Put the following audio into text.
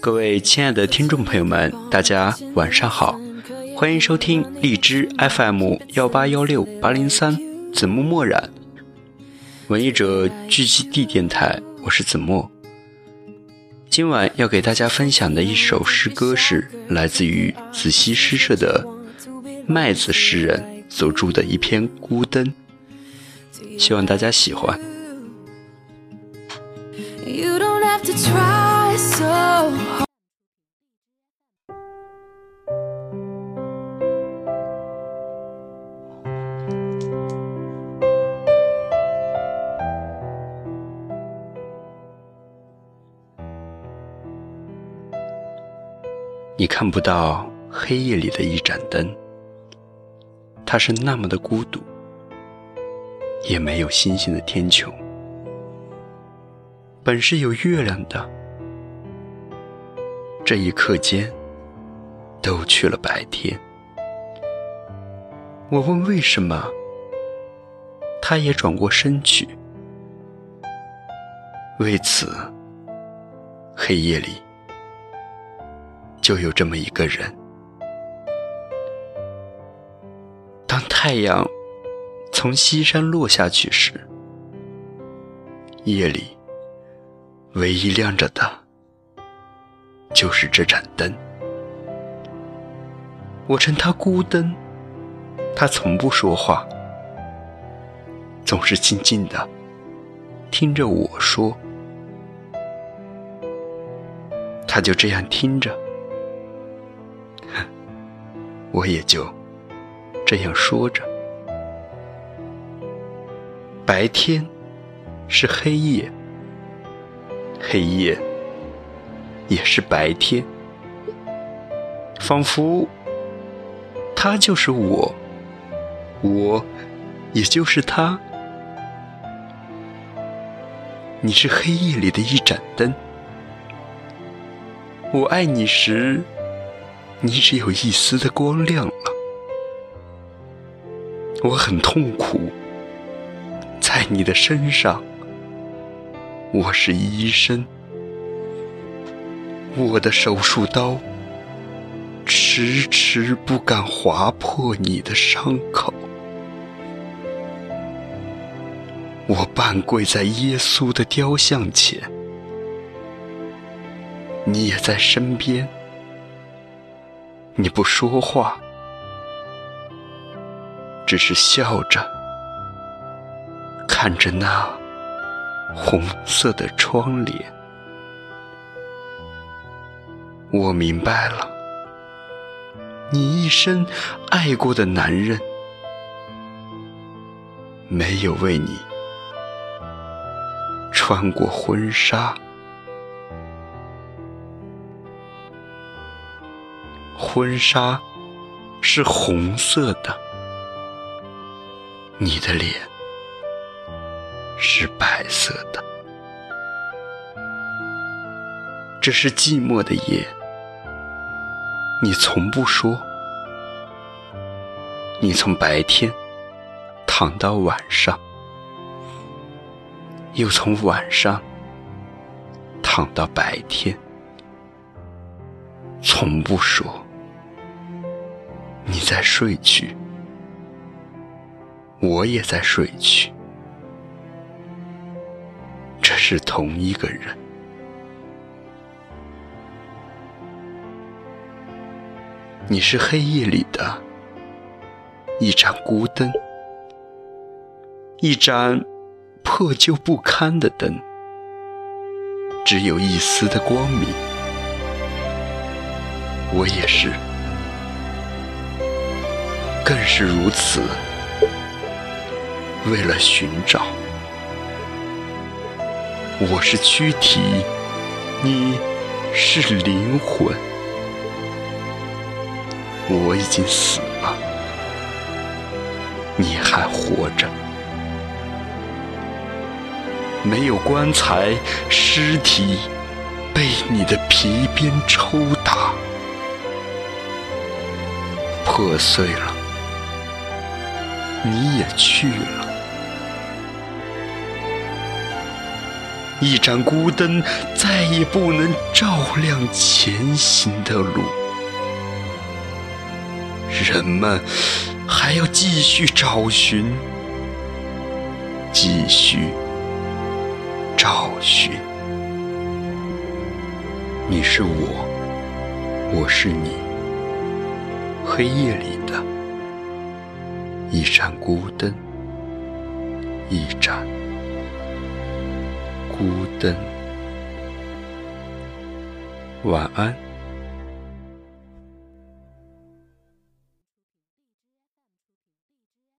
各位亲爱的听众朋友们，大家晚上好，欢迎收听荔枝 FM 幺八幺六八零三子木墨染文艺者聚集地电台，我是子墨。今晚要给大家分享的一首诗歌是来自于子熙诗社的麦子诗人所著的一篇《孤灯》，希望大家喜欢。Have to try so 你看不到黑夜里的一盏灯，它是那么的孤独，也没有星星的天穹。本是有月亮的，这一刻间都去了白天。我问为什么，他也转过身去。为此，黑夜里。就有这么一个人，当太阳从西山落下去时，夜里唯一亮着的，就是这盏灯。我称他孤灯，他从不说话，总是静静的听着我说，他就这样听着。我也就这样说着。白天是黑夜，黑夜也是白天，仿佛他就是我，我也就是他。你是黑夜里的一盏灯，我爱你时。你只有一丝的光亮了，我很痛苦，在你的身上，我是医生，我的手术刀迟迟不敢划破你的伤口，我半跪在耶稣的雕像前，你也在身边。你不说话，只是笑着看着那红色的窗帘。我明白了，你一生爱过的男人，没有为你穿过婚纱。婚纱是红色的，你的脸是白色的。这是寂寞的夜，你从不说，你从白天躺到晚上，又从晚上躺到白天，从不说。你在睡去，我也在睡去，这是同一个人。你是黑夜里的一盏孤灯，一盏破旧不堪的灯，只有一丝的光明。我也是。更是如此。为了寻找，我是躯体，你是灵魂。我已经死了，你还活着。没有棺材，尸体被你的皮鞭抽打，破碎了。你也去了，一盏孤灯，再也不能照亮前行的路。人们还要继续找寻，继续找寻。你是我，我是你，黑夜里的一盏孤灯，一盏孤灯。晚安。